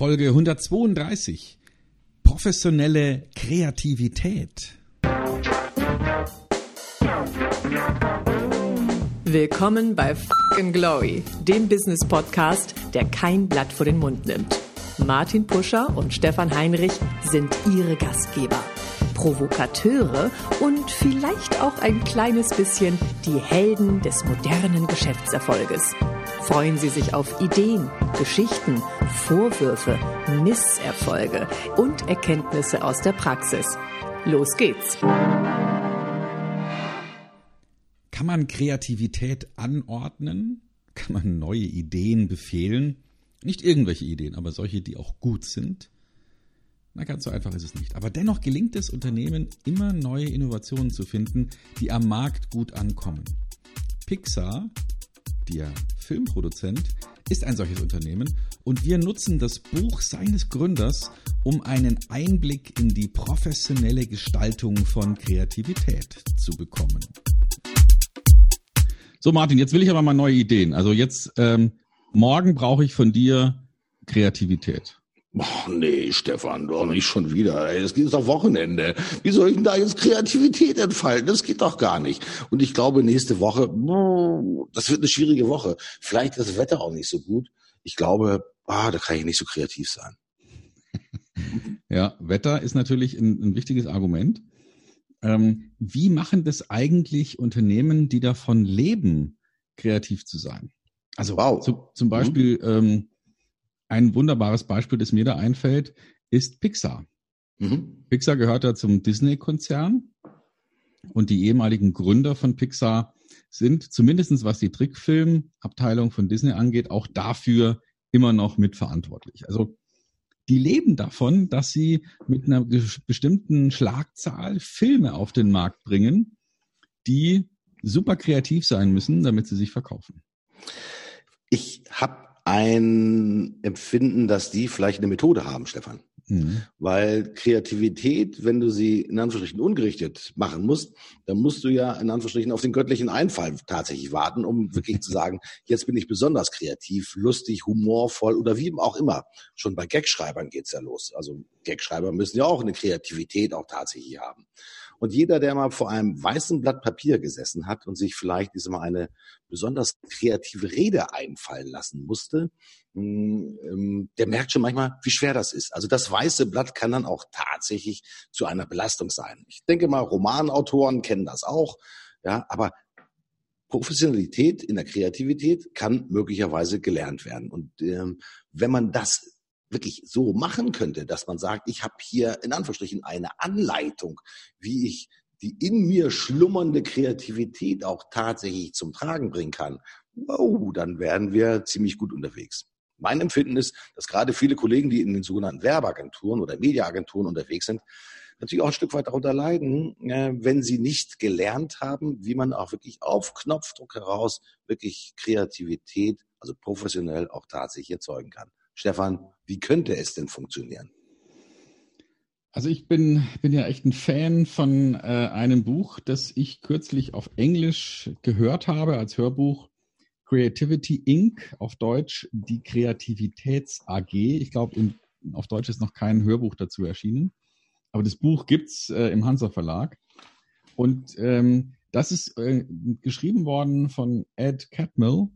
Folge 132. Professionelle Kreativität. Willkommen bei Fucking Glory, dem Business Podcast, der kein Blatt vor den Mund nimmt. Martin Puscher und Stefan Heinrich sind ihre Gastgeber. Provokateure und vielleicht auch ein kleines bisschen die Helden des modernen Geschäftserfolges. Freuen Sie sich auf Ideen, Geschichten, Vorwürfe, Misserfolge und Erkenntnisse aus der Praxis. Los geht's! Kann man Kreativität anordnen? Kann man neue Ideen befehlen? Nicht irgendwelche Ideen, aber solche, die auch gut sind? Na, ganz so einfach ist es nicht. Aber dennoch gelingt es Unternehmen, immer neue Innovationen zu finden, die am Markt gut ankommen. Pixar, der Filmproduzent, ist ein solches Unternehmen und wir nutzen das Buch seines Gründers, um einen Einblick in die professionelle Gestaltung von Kreativität zu bekommen. So, Martin, jetzt will ich aber mal neue Ideen. Also jetzt, ähm, morgen brauche ich von dir Kreativität. Ach nee, Stefan, doch nicht schon wieder. Es geht doch Wochenende. Wie soll ich denn da jetzt Kreativität entfalten? Das geht doch gar nicht. Und ich glaube, nächste Woche, das wird eine schwierige Woche. Vielleicht ist das Wetter auch nicht so gut. Ich glaube, ah, da kann ich nicht so kreativ sein. Ja, Wetter ist natürlich ein, ein wichtiges Argument. Ähm, wie machen das eigentlich Unternehmen, die davon leben, kreativ zu sein? Also wow. zu, zum. Beispiel mhm. ähm, ein wunderbares Beispiel, das mir da einfällt, ist Pixar. Mhm. Pixar gehört ja zum Disney-Konzern und die ehemaligen Gründer von Pixar sind zumindestens was die Trickfilmabteilung von Disney angeht, auch dafür immer noch mitverantwortlich. Also die leben davon, dass sie mit einer bestimmten Schlagzahl Filme auf den Markt bringen, die super kreativ sein müssen, damit sie sich verkaufen. Ich habe ein Empfinden, dass die vielleicht eine Methode haben, Stefan. Mhm. Weil Kreativität, wenn du sie in Anführungsstrichen ungerichtet machen musst, dann musst du ja in Anführungsstrichen auf den göttlichen Einfall tatsächlich warten, um wirklich zu sagen, jetzt bin ich besonders kreativ, lustig, humorvoll oder wie auch immer. Schon bei Gagschreibern geht's ja los. Also Gagschreiber müssen ja auch eine Kreativität auch tatsächlich haben. Und jeder, der mal vor einem weißen Blatt Papier gesessen hat und sich vielleicht diesmal eine besonders kreative Rede einfallen lassen musste, hm, ähm, der merkt schon manchmal, wie schwer das ist. Also das weiße Blatt kann dann auch tatsächlich zu einer Belastung sein. Ich denke mal, Romanautoren kennen das auch, ja, aber Professionalität in der Kreativität kann möglicherweise gelernt werden. Und ähm, wenn man das wirklich so machen könnte, dass man sagt, ich habe hier in Anführungsstrichen eine Anleitung, wie ich die in mir schlummernde Kreativität auch tatsächlich zum Tragen bringen kann, wow, dann werden wir ziemlich gut unterwegs. Mein Empfinden ist, dass gerade viele Kollegen, die in den sogenannten Werbeagenturen oder Mediaagenturen unterwegs sind, natürlich auch ein Stück weit darunter leiden, äh, wenn sie nicht gelernt haben, wie man auch wirklich auf Knopfdruck heraus wirklich Kreativität, also professionell auch tatsächlich erzeugen kann. Stefan, wie könnte es denn funktionieren? Also ich bin, bin ja echt ein Fan von äh, einem Buch, das ich kürzlich auf Englisch gehört habe als Hörbuch. Creativity Inc. auf Deutsch, die Kreativitäts AG. Ich glaube, auf Deutsch ist noch kein Hörbuch dazu erschienen. Aber das Buch gibt's äh, im Hansa Verlag. Und ähm, das ist äh, geschrieben worden von Ed Catmull.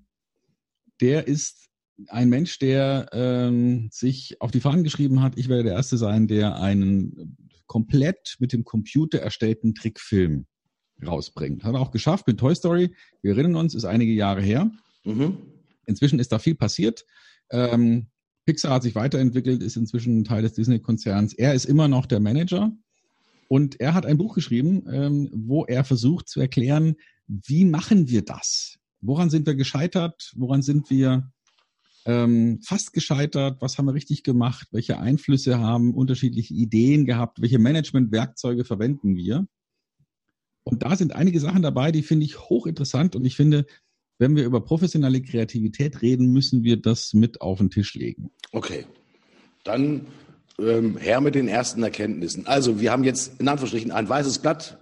Der ist ein Mensch, der ähm, sich auf die Fahnen geschrieben hat, ich werde der Erste sein, der einen komplett mit dem Computer erstellten Trickfilm rausbringt. Hat er auch geschafft mit Toy Story. Wir erinnern uns, ist einige Jahre her. Mhm. Inzwischen ist da viel passiert. Ähm, Pixar hat sich weiterentwickelt, ist inzwischen Teil des Disney-Konzerns. Er ist immer noch der Manager. Und er hat ein Buch geschrieben, ähm, wo er versucht zu erklären, wie machen wir das? Woran sind wir gescheitert? Woran sind wir ähm, fast gescheitert, was haben wir richtig gemacht, welche Einflüsse haben unterschiedliche Ideen gehabt, welche Managementwerkzeuge verwenden wir. Und da sind einige Sachen dabei, die finde ich hochinteressant und ich finde, wenn wir über professionelle Kreativität reden, müssen wir das mit auf den Tisch legen. Okay, dann ähm, her mit den ersten Erkenntnissen. Also wir haben jetzt in Anführungsstrichen ein weißes Blatt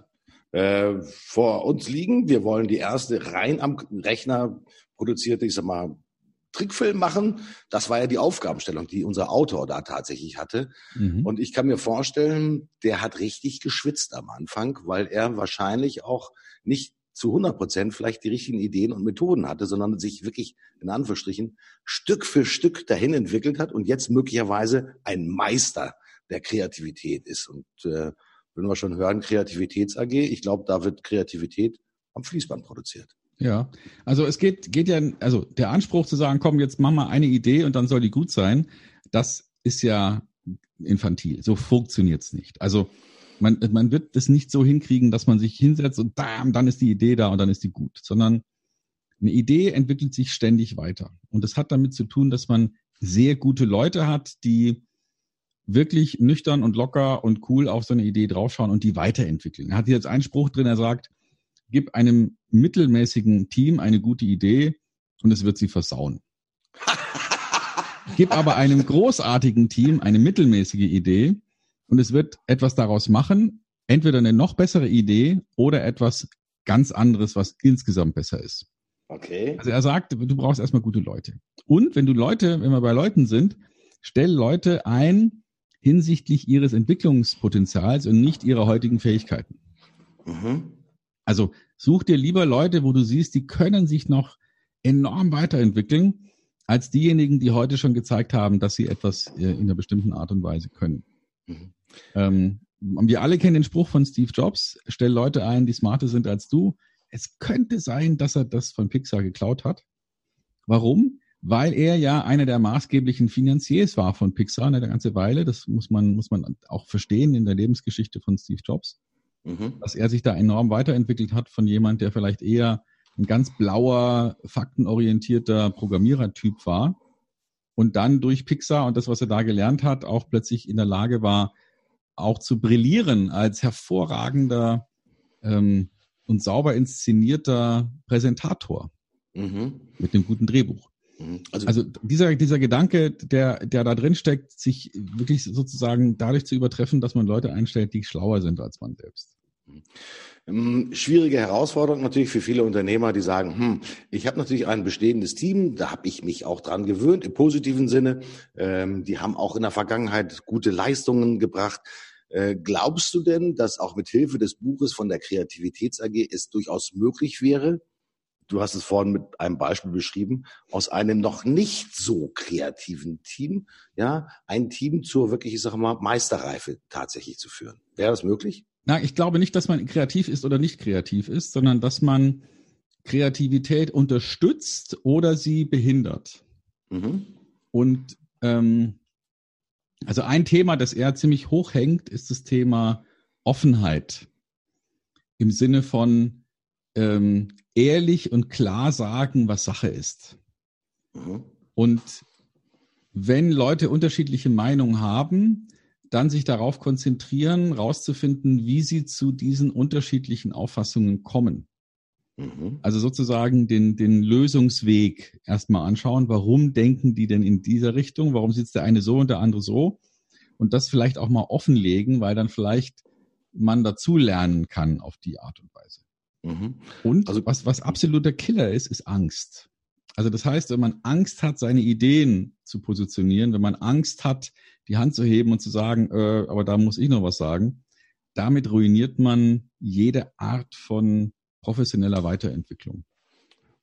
äh, vor uns liegen. Wir wollen die erste rein am Rechner produzierte, ich sag mal, Trickfilm machen. Das war ja die Aufgabenstellung, die unser Autor da tatsächlich hatte. Mhm. Und ich kann mir vorstellen, der hat richtig geschwitzt am Anfang, weil er wahrscheinlich auch nicht zu 100 Prozent vielleicht die richtigen Ideen und Methoden hatte, sondern sich wirklich in Anführungsstrichen Stück für Stück dahin entwickelt hat und jetzt möglicherweise ein Meister der Kreativität ist. Und äh, wenn wir schon hören, Kreativitäts AG, ich glaube, da wird Kreativität am Fließband produziert. Ja, also es geht, geht ja, also der Anspruch zu sagen, komm, jetzt mach mal eine Idee und dann soll die gut sein, das ist ja infantil. So funktioniert's nicht. Also man, man wird das nicht so hinkriegen, dass man sich hinsetzt und bam, dann ist die Idee da und dann ist die gut, sondern eine Idee entwickelt sich ständig weiter. Und das hat damit zu tun, dass man sehr gute Leute hat, die wirklich nüchtern und locker und cool auf so eine Idee draufschauen und die weiterentwickeln. Er hat jetzt einen Spruch drin, er sagt, gib einem mittelmäßigen Team eine gute Idee und es wird sie versauen. gib aber einem großartigen Team eine mittelmäßige Idee und es wird etwas daraus machen, entweder eine noch bessere Idee oder etwas ganz anderes, was insgesamt besser ist. Okay. Also er sagt, du brauchst erstmal gute Leute. Und wenn du Leute, wenn wir bei Leuten sind, stell Leute ein hinsichtlich ihres Entwicklungspotenzials und nicht ihrer heutigen Fähigkeiten. Mhm. Also such dir lieber Leute, wo du siehst, die können sich noch enorm weiterentwickeln, als diejenigen, die heute schon gezeigt haben, dass sie etwas äh, in einer bestimmten Art und Weise können. Mhm. Ähm, wir alle kennen den Spruch von Steve Jobs, stell Leute ein, die smarter sind als du. Es könnte sein, dass er das von Pixar geklaut hat. Warum? Weil er ja einer der maßgeblichen Finanziers war von Pixar eine ganze Weile. Das muss man, muss man auch verstehen in der Lebensgeschichte von Steve Jobs. Mhm. Dass er sich da enorm weiterentwickelt hat von jemand, der vielleicht eher ein ganz blauer, faktenorientierter Programmierertyp war und dann durch Pixar und das, was er da gelernt hat, auch plötzlich in der Lage war, auch zu brillieren als hervorragender ähm, und sauber inszenierter Präsentator mhm. mit einem guten Drehbuch. Mhm. Also, also, dieser, dieser Gedanke, der, der da drin steckt, sich wirklich sozusagen dadurch zu übertreffen, dass man Leute einstellt, die schlauer sind als man selbst. Mhm. Ähm, schwierige Herausforderung natürlich für viele Unternehmer, die sagen, hm, ich habe natürlich ein bestehendes Team, da habe ich mich auch dran gewöhnt, im positiven Sinne. Ähm, die haben auch in der Vergangenheit gute Leistungen gebracht. Äh, glaubst du denn, dass auch mit Hilfe des Buches von der Kreativitäts AG es durchaus möglich wäre, du hast es vorhin mit einem Beispiel beschrieben, aus einem noch nicht so kreativen Team, ja, ein Team zur wirklich, ich sage mal, Meisterreife tatsächlich zu führen? Wäre das möglich? Na, ich glaube nicht, dass man kreativ ist oder nicht kreativ ist, sondern dass man Kreativität unterstützt oder sie behindert. Mhm. Und ähm, also ein Thema, das er ziemlich hoch hängt, ist das Thema Offenheit. Im Sinne von ähm, ehrlich und klar sagen, was Sache ist. Mhm. Und wenn Leute unterschiedliche Meinungen haben, dann sich darauf konzentrieren, rauszufinden, wie sie zu diesen unterschiedlichen Auffassungen kommen. Mhm. Also sozusagen den, den Lösungsweg erstmal anschauen. Warum denken die denn in dieser Richtung? Warum sitzt der eine so und der andere so? Und das vielleicht auch mal offenlegen, weil dann vielleicht man dazu lernen kann auf die Art und Weise. Mhm. Und also, was, was absoluter Killer ist, ist Angst. Also das heißt, wenn man Angst hat, seine Ideen zu positionieren, wenn man Angst hat, die Hand zu heben und zu sagen, äh, aber da muss ich noch was sagen, damit ruiniert man jede Art von professioneller Weiterentwicklung.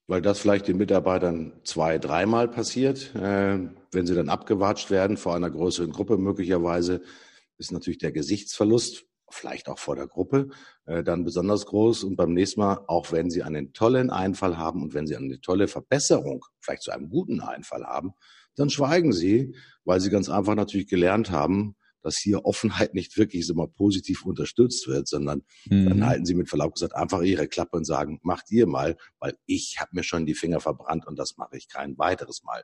Weil das vielleicht den Mitarbeitern zwei, dreimal passiert, äh, wenn sie dann abgewatscht werden vor einer größeren Gruppe möglicherweise, ist natürlich der Gesichtsverlust vielleicht auch vor der Gruppe, äh, dann besonders groß. Und beim nächsten Mal, auch wenn Sie einen tollen Einfall haben und wenn Sie eine tolle Verbesserung, vielleicht zu einem guten Einfall haben, dann schweigen Sie, weil Sie ganz einfach natürlich gelernt haben, dass hier Offenheit nicht wirklich mal positiv unterstützt wird, sondern mhm. dann halten Sie mit Verlaub gesagt einfach Ihre Klappe und sagen, macht ihr mal, weil ich habe mir schon die Finger verbrannt und das mache ich kein weiteres Mal.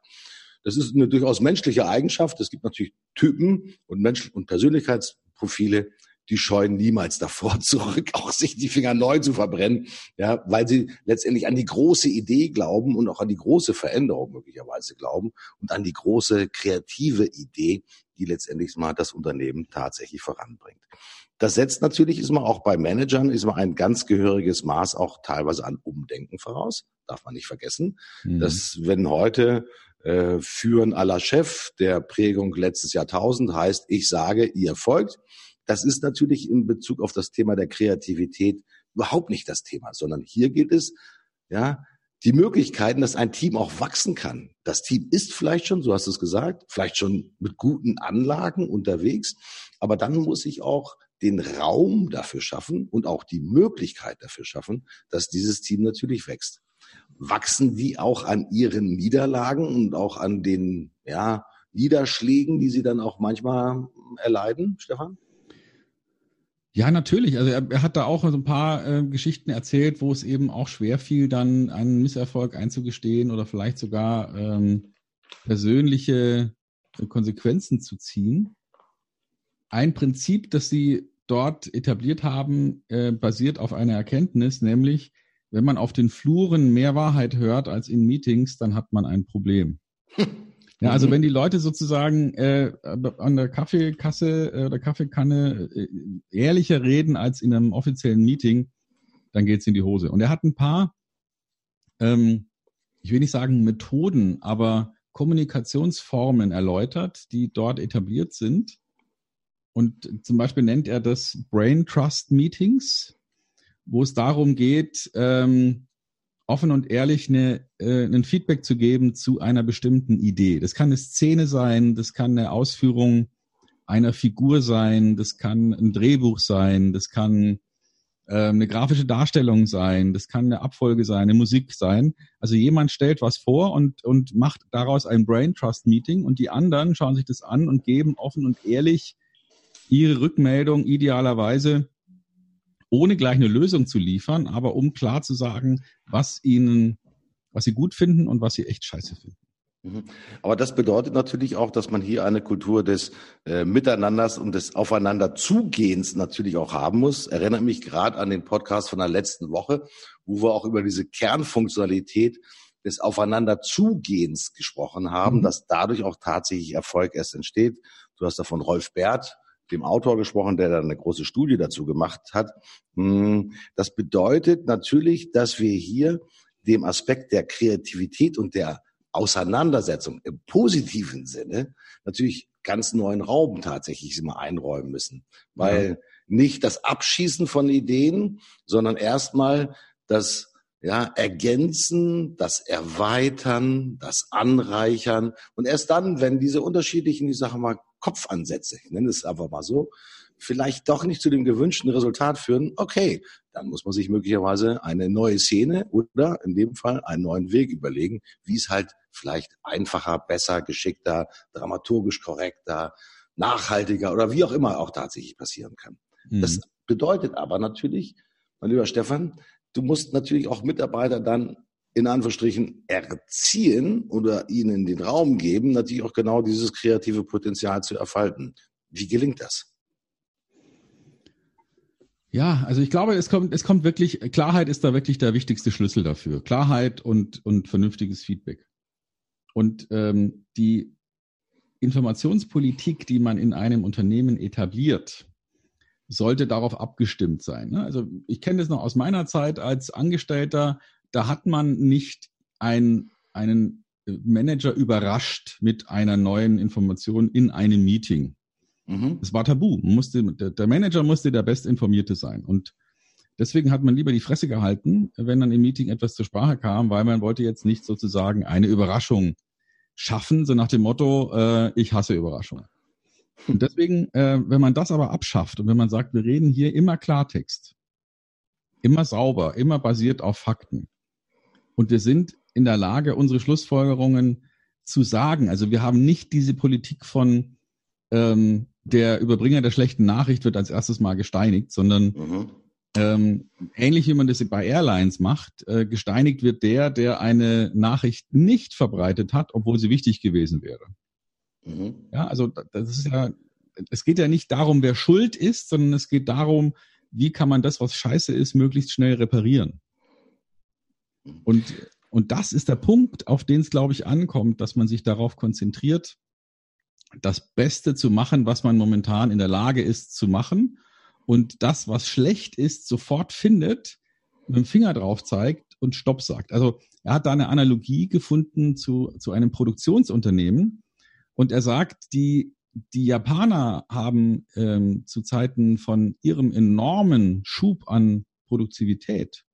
Das ist eine durchaus menschliche Eigenschaft. Es gibt natürlich Typen und Menschen und Persönlichkeitsprofile, die scheuen niemals davor zurück, auch sich die Finger neu zu verbrennen, ja, weil sie letztendlich an die große Idee glauben und auch an die große Veränderung möglicherweise glauben und an die große kreative Idee, die letztendlich mal das Unternehmen tatsächlich voranbringt. Das setzt natürlich, ist man auch bei Managern, ist man ein ganz gehöriges Maß auch teilweise an Umdenken voraus. Darf man nicht vergessen, mhm. dass wenn heute äh, führen aller Chef der Prägung letztes Jahrtausend heißt, ich sage, ihr folgt. Das ist natürlich in Bezug auf das Thema der Kreativität überhaupt nicht das Thema, sondern hier geht es, ja, die Möglichkeiten, dass ein Team auch wachsen kann. Das Team ist vielleicht schon, so hast du es gesagt, vielleicht schon mit guten Anlagen unterwegs, aber dann muss ich auch den Raum dafür schaffen und auch die Möglichkeit dafür schaffen, dass dieses Team natürlich wächst. Wachsen die auch an ihren Niederlagen und auch an den ja, Niederschlägen, die sie dann auch manchmal erleiden, Stefan? Ja, natürlich. Also er, er hat da auch so ein paar äh, Geschichten erzählt, wo es eben auch schwer fiel, dann einen Misserfolg einzugestehen oder vielleicht sogar ähm, persönliche Konsequenzen zu ziehen. Ein Prinzip, das sie dort etabliert haben, äh, basiert auf einer Erkenntnis, nämlich wenn man auf den Fluren mehr Wahrheit hört als in Meetings, dann hat man ein Problem. Ja, also mhm. wenn die Leute sozusagen äh, an der Kaffeekasse äh, oder Kaffeekanne äh, ehrlicher reden als in einem offiziellen Meeting, dann geht's in die Hose. Und er hat ein paar, ähm, ich will nicht sagen Methoden, aber Kommunikationsformen erläutert, die dort etabliert sind. Und zum Beispiel nennt er das Brain Trust Meetings, wo es darum geht, ähm, offen und ehrlich eine, äh, ein Feedback zu geben zu einer bestimmten Idee. Das kann eine Szene sein, das kann eine Ausführung einer Figur sein, das kann ein Drehbuch sein, das kann äh, eine grafische Darstellung sein, das kann eine Abfolge sein, eine Musik sein. Also jemand stellt was vor und, und macht daraus ein Brain Trust Meeting und die anderen schauen sich das an und geben offen und ehrlich ihre Rückmeldung idealerweise ohne gleich eine Lösung zu liefern, aber um klar zu sagen, was ihnen, was sie gut finden und was sie echt scheiße finden. Mhm. Aber das bedeutet natürlich auch, dass man hier eine Kultur des äh, Miteinanders und des Aufeinanderzugehens natürlich auch haben muss. Erinnere mich gerade an den Podcast von der letzten Woche, wo wir auch über diese Kernfunktionalität des Aufeinanderzugehens gesprochen haben, mhm. dass dadurch auch tatsächlich Erfolg erst entsteht. Du hast da von Rolf Bert dem Autor gesprochen, der da eine große Studie dazu gemacht hat. Hm, das bedeutet natürlich, dass wir hier dem Aspekt der Kreativität und der Auseinandersetzung im positiven Sinne natürlich ganz neuen Raum tatsächlich immer einräumen müssen. Weil ja. nicht das Abschießen von Ideen, sondern erstmal das ja, ergänzen, das erweitern, das anreichern und erst dann, wenn diese unterschiedlichen, ich sage mal, Kopfansätze, ich nenne es einfach mal so, vielleicht doch nicht zu dem gewünschten Resultat führen, okay, dann muss man sich möglicherweise eine neue Szene oder in dem Fall einen neuen Weg überlegen, wie es halt vielleicht einfacher, besser, geschickter, dramaturgisch korrekter, nachhaltiger oder wie auch immer auch tatsächlich passieren kann. Mhm. Das bedeutet aber natürlich, mein lieber Stefan, du musst natürlich auch Mitarbeiter dann in Anführungsstrichen erziehen oder ihnen den Raum geben, natürlich auch genau dieses kreative Potenzial zu erfalten. Wie gelingt das? Ja, also ich glaube, es kommt, es kommt wirklich, Klarheit ist da wirklich der wichtigste Schlüssel dafür. Klarheit und, und vernünftiges Feedback. Und ähm, die Informationspolitik, die man in einem Unternehmen etabliert, sollte darauf abgestimmt sein. Ne? Also ich kenne das noch aus meiner Zeit als Angestellter da hat man nicht ein, einen Manager überrascht mit einer neuen Information in einem Meeting. Mhm. Das war tabu. Musste, der Manager musste der Bestinformierte sein. Und deswegen hat man lieber die Fresse gehalten, wenn dann im Meeting etwas zur Sprache kam, weil man wollte jetzt nicht sozusagen eine Überraschung schaffen, so nach dem Motto, äh, ich hasse Überraschungen. Und deswegen, äh, wenn man das aber abschafft und wenn man sagt, wir reden hier immer Klartext, immer sauber, immer basiert auf Fakten, und wir sind in der Lage, unsere Schlussfolgerungen zu sagen. Also wir haben nicht diese Politik von ähm, der Überbringer der schlechten Nachricht wird als erstes mal gesteinigt, sondern mhm. ähm, ähnlich wie man das bei Airlines macht, äh, gesteinigt wird der, der eine Nachricht nicht verbreitet hat, obwohl sie wichtig gewesen wäre. Mhm. Ja, also das ist ja, es geht ja nicht darum, wer schuld ist, sondern es geht darum, wie kann man das, was scheiße ist, möglichst schnell reparieren. Und, und das ist der Punkt, auf den es, glaube ich, ankommt, dass man sich darauf konzentriert, das Beste zu machen, was man momentan in der Lage ist zu machen und das, was schlecht ist, sofort findet, mit dem Finger drauf zeigt und Stopp sagt. Also er hat da eine Analogie gefunden zu, zu einem Produktionsunternehmen und er sagt, die, die Japaner haben ähm, zu Zeiten von ihrem enormen Schub an Produktivität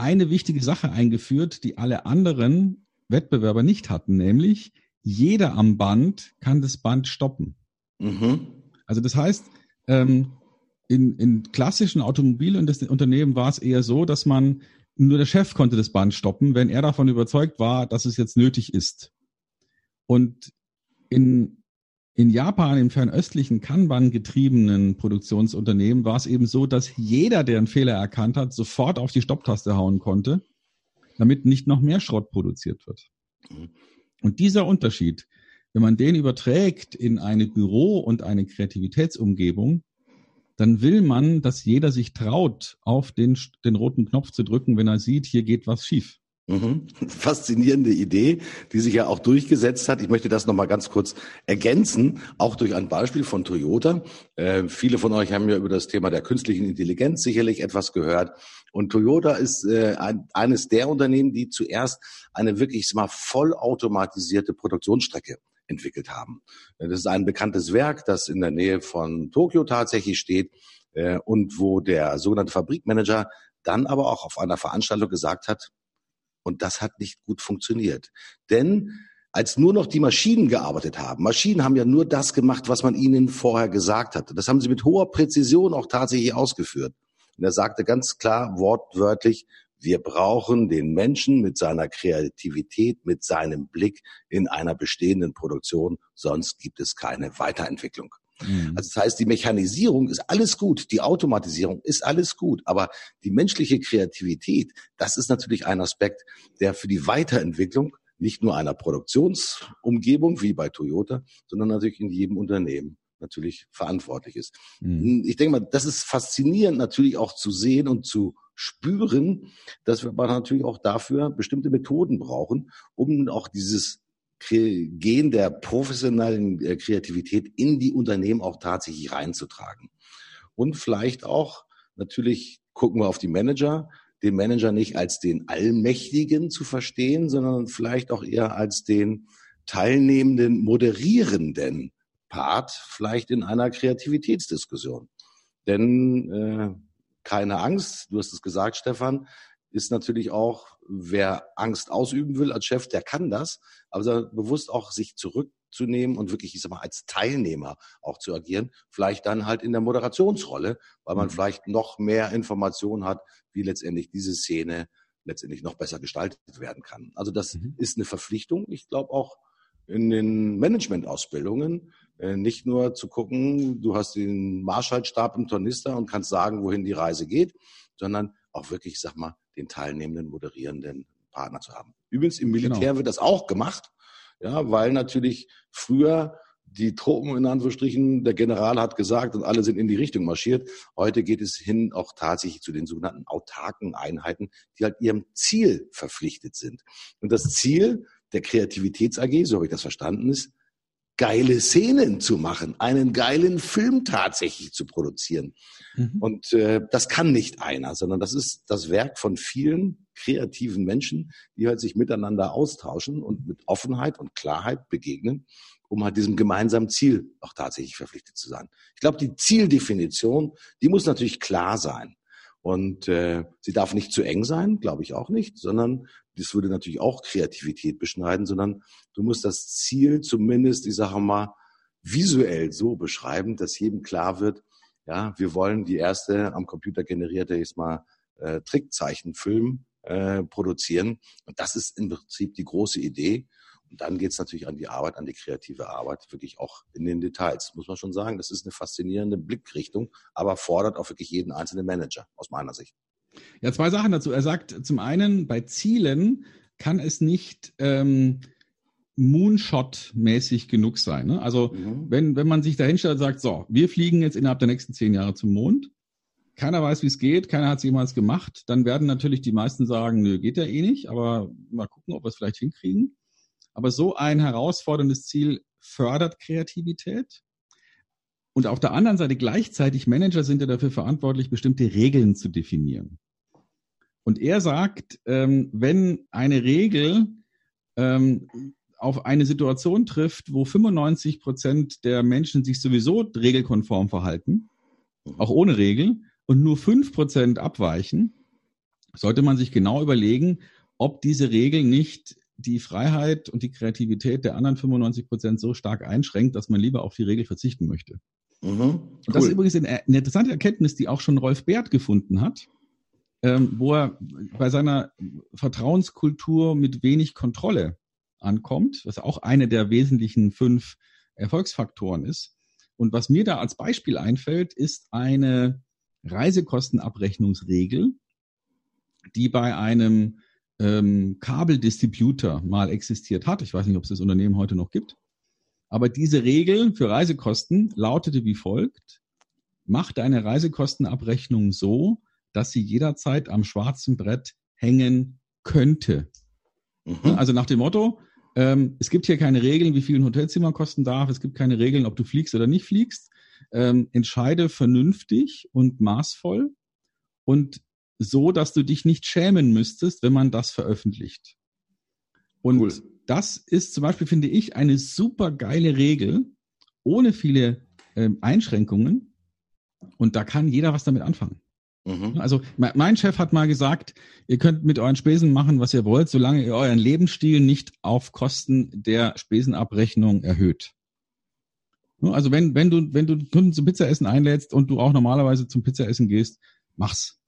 eine wichtige Sache eingeführt, die alle anderen Wettbewerber nicht hatten, nämlich jeder am Band kann das Band stoppen. Mhm. Also das heißt, ähm, in, in klassischen Automobilunternehmen war es eher so, dass man nur der Chef konnte das Band stoppen, wenn er davon überzeugt war, dass es jetzt nötig ist. Und in, in Japan, im fernöstlichen Kanban getriebenen Produktionsunternehmen, war es eben so, dass jeder, der einen Fehler erkannt hat, sofort auf die Stopptaste hauen konnte, damit nicht noch mehr Schrott produziert wird. Und dieser Unterschied, wenn man den überträgt in eine Büro- und eine Kreativitätsumgebung, dann will man, dass jeder sich traut, auf den, den roten Knopf zu drücken, wenn er sieht, hier geht was schief. Mhm. Faszinierende Idee, die sich ja auch durchgesetzt hat. Ich möchte das nochmal ganz kurz ergänzen, auch durch ein Beispiel von Toyota. Äh, viele von euch haben ja über das Thema der künstlichen Intelligenz sicherlich etwas gehört. Und Toyota ist äh, ein, eines der Unternehmen, die zuerst eine wirklich mal vollautomatisierte Produktionsstrecke entwickelt haben. Äh, das ist ein bekanntes Werk, das in der Nähe von Tokio tatsächlich steht äh, und wo der sogenannte Fabrikmanager dann aber auch auf einer Veranstaltung gesagt hat, und das hat nicht gut funktioniert. Denn als nur noch die Maschinen gearbeitet haben. Maschinen haben ja nur das gemacht, was man ihnen vorher gesagt hatte. Das haben sie mit hoher Präzision auch tatsächlich ausgeführt. Und er sagte ganz klar, wortwörtlich, wir brauchen den Menschen mit seiner Kreativität, mit seinem Blick in einer bestehenden Produktion, sonst gibt es keine Weiterentwicklung. Mhm. Also das heißt, die Mechanisierung ist alles gut, die Automatisierung ist alles gut, aber die menschliche Kreativität, das ist natürlich ein Aspekt, der für die Weiterentwicklung nicht nur einer Produktionsumgebung wie bei Toyota, sondern natürlich in jedem Unternehmen natürlich verantwortlich ist. Mhm. Ich denke mal, das ist faszinierend natürlich auch zu sehen und zu spüren, dass wir aber natürlich auch dafür bestimmte Methoden brauchen, um auch dieses Gehen der professionellen äh, Kreativität in die Unternehmen auch tatsächlich reinzutragen. Und vielleicht auch, natürlich gucken wir auf die Manager, den Manager nicht als den Allmächtigen zu verstehen, sondern vielleicht auch eher als den teilnehmenden, moderierenden Part, vielleicht in einer Kreativitätsdiskussion. Denn äh, keine Angst, du hast es gesagt, Stefan, ist natürlich auch, wer Angst ausüben will als Chef, der kann das, aber bewusst auch sich zurückzunehmen und wirklich, ich sag mal, als Teilnehmer auch zu agieren, vielleicht dann halt in der Moderationsrolle, weil man mhm. vielleicht noch mehr Informationen hat, wie letztendlich diese Szene letztendlich noch besser gestaltet werden kann. Also das mhm. ist eine Verpflichtung. Ich glaube auch in den Managementausbildungen äh, nicht nur zu gucken, du hast den Marschallstab im Tornister und kannst sagen, wohin die Reise geht, sondern auch wirklich, sag mal, den teilnehmenden, moderierenden Partner zu haben. Übrigens im Militär genau. wird das auch gemacht, ja, weil natürlich früher die Truppen in Anführungsstrichen, der General hat gesagt und alle sind in die Richtung marschiert. Heute geht es hin auch tatsächlich zu den sogenannten autarken Einheiten, die halt ihrem Ziel verpflichtet sind. Und das Ziel der Kreativitäts AG, so habe ich das verstanden, ist, geile Szenen zu machen, einen geilen Film tatsächlich zu produzieren. Mhm. Und äh, das kann nicht einer, sondern das ist das Werk von vielen kreativen Menschen, die halt sich miteinander austauschen und mit Offenheit und Klarheit begegnen, um halt diesem gemeinsamen Ziel auch tatsächlich verpflichtet zu sein. Ich glaube, die Zieldefinition, die muss natürlich klar sein. Und äh, sie darf nicht zu eng sein, glaube ich auch nicht, sondern das würde natürlich auch Kreativität beschneiden, sondern du musst das Ziel zumindest, ich sage mal, visuell so beschreiben, dass jedem klar wird, ja, wir wollen die erste am Computer generierte, jetzt mal, äh, Trickzeichenfilm äh, produzieren. Und das ist im Prinzip die große Idee. Und dann geht es natürlich an die Arbeit, an die kreative Arbeit, wirklich auch in den Details. Muss man schon sagen, das ist eine faszinierende Blickrichtung, aber fordert auch wirklich jeden einzelnen Manager, aus meiner Sicht. Ja, zwei Sachen dazu. Er sagt zum einen, bei Zielen kann es nicht ähm, Moonshot-mäßig genug sein. Ne? Also mhm. wenn, wenn man sich da hinstellt und sagt, so, wir fliegen jetzt innerhalb der nächsten zehn Jahre zum Mond, keiner weiß, wie es geht, keiner hat es jemals gemacht, dann werden natürlich die meisten sagen, nö, geht ja eh nicht, aber mal gucken, ob wir es vielleicht hinkriegen. Aber so ein herausforderndes Ziel fördert Kreativität. Und auf der anderen Seite gleichzeitig Manager sind ja dafür verantwortlich, bestimmte Regeln zu definieren. Und er sagt, ähm, wenn eine Regel ähm, auf eine Situation trifft, wo 95 Prozent der Menschen sich sowieso regelkonform verhalten, auch ohne Regel, und nur 5 Prozent abweichen, sollte man sich genau überlegen, ob diese Regel nicht die Freiheit und die Kreativität der anderen 95 Prozent so stark einschränkt, dass man lieber auf die Regel verzichten möchte. Mhm, cool. Das ist übrigens eine, interessante Erkenntnis, die auch schon Rolf Bert gefunden hat, ähm, wo er bei seiner Vertrauenskultur mit wenig Kontrolle ankommt, was auch eine der wesentlichen fünf Erfolgsfaktoren ist. Und was mir da als Beispiel einfällt, ist eine Reisekostenabrechnungsregel, die bei einem ähm, Kabeldistributor mal existiert hat. Ich weiß nicht, ob es das Unternehmen heute noch gibt. Aber diese Regel für Reisekosten lautete wie folgt. Mach deine Reisekostenabrechnung so, dass sie jederzeit am schwarzen Brett hängen könnte. Mhm. Also nach dem Motto, ähm, es gibt hier keine Regeln, wie viel ein Hotelzimmer kosten darf. Es gibt keine Regeln, ob du fliegst oder nicht fliegst. Ähm, entscheide vernünftig und maßvoll und so, dass du dich nicht schämen müsstest, wenn man das veröffentlicht. Und cool. Das ist zum Beispiel, finde ich, eine super geile Regel, ohne viele ähm, Einschränkungen. Und da kann jeder was damit anfangen. Mhm. Also mein Chef hat mal gesagt, ihr könnt mit euren Spesen machen, was ihr wollt, solange ihr euren Lebensstil nicht auf Kosten der Spesenabrechnung erhöht. Also wenn, wenn du, wenn du Kunden zum Pizzaessen einlädst und du auch normalerweise zum Pizzaessen gehst, mach's.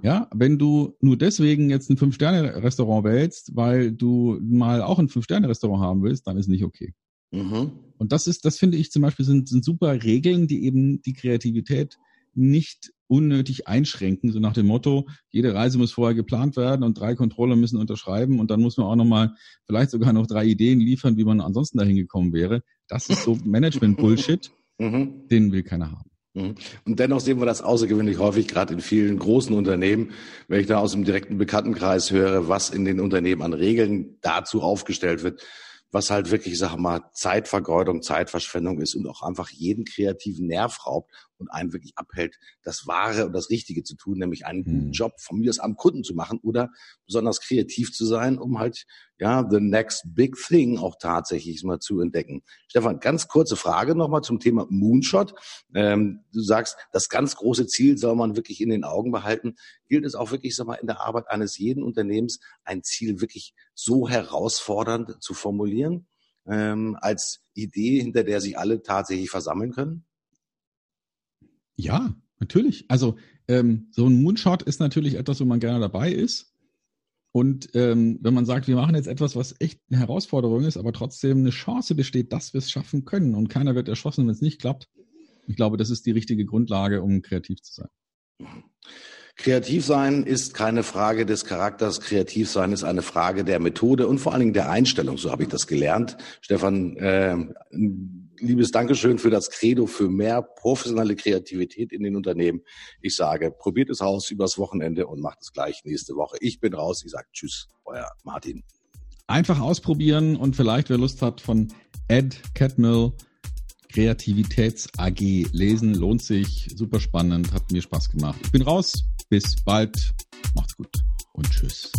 Ja, wenn du nur deswegen jetzt ein Fünf-Sterne-Restaurant wählst, weil du mal auch ein Fünf-Sterne-Restaurant haben willst, dann ist nicht okay. Mhm. Und das ist, das finde ich zum Beispiel sind, sind super Regeln, die eben die Kreativität nicht unnötig einschränken, so nach dem Motto, jede Reise muss vorher geplant werden und drei Controller müssen unterschreiben und dann muss man auch nochmal vielleicht sogar noch drei Ideen liefern, wie man ansonsten dahin gekommen wäre. Das ist so Management-Bullshit, mhm. den will keiner haben. Mhm. Und dennoch sehen wir das außergewöhnlich häufig, gerade in vielen großen Unternehmen, wenn ich da aus dem direkten Bekanntenkreis höre, was in den Unternehmen an Regeln dazu aufgestellt wird, was halt wirklich, sag mal, Zeitvergeudung, Zeitverschwendung ist und auch einfach jeden kreativen Nerv raubt und einen wirklich abhält, das Wahre und das Richtige zu tun, nämlich einen guten hm. Job von mir aus am Kunden zu machen oder besonders kreativ zu sein, um halt, ja, the next big thing auch tatsächlich mal zu entdecken. Stefan, ganz kurze Frage nochmal zum Thema Moonshot. Ähm, du sagst, das ganz große Ziel soll man wirklich in den Augen behalten. Gilt es auch wirklich, sag mal, in der Arbeit eines jeden Unternehmens ein Ziel wirklich so herausfordernd zu formulieren? Ähm, als Idee, hinter der sich alle tatsächlich versammeln können? Ja, natürlich. Also ähm, so ein Moonshot ist natürlich etwas, wo man gerne dabei ist. Und ähm, wenn man sagt, wir machen jetzt etwas, was echt eine Herausforderung ist, aber trotzdem eine Chance besteht, dass wir es schaffen können und keiner wird erschossen, wenn es nicht klappt. Ich glaube, das ist die richtige Grundlage, um kreativ zu sein. Kreativ sein ist keine Frage des Charakters. Kreativ sein ist eine Frage der Methode und vor allen Dingen der Einstellung. So habe ich das gelernt. Stefan, äh, liebes Dankeschön für das Credo für mehr professionelle Kreativität in den Unternehmen. Ich sage, probiert es aus übers Wochenende und macht es gleich nächste Woche. Ich bin raus. Ich sage Tschüss, euer Martin. Einfach ausprobieren und vielleicht, wer Lust hat, von Ed Catmull Kreativitäts AG lesen. Lohnt sich. Super spannend. Hat mir Spaß gemacht. Ich bin raus. Bis bald. Macht's gut und tschüss.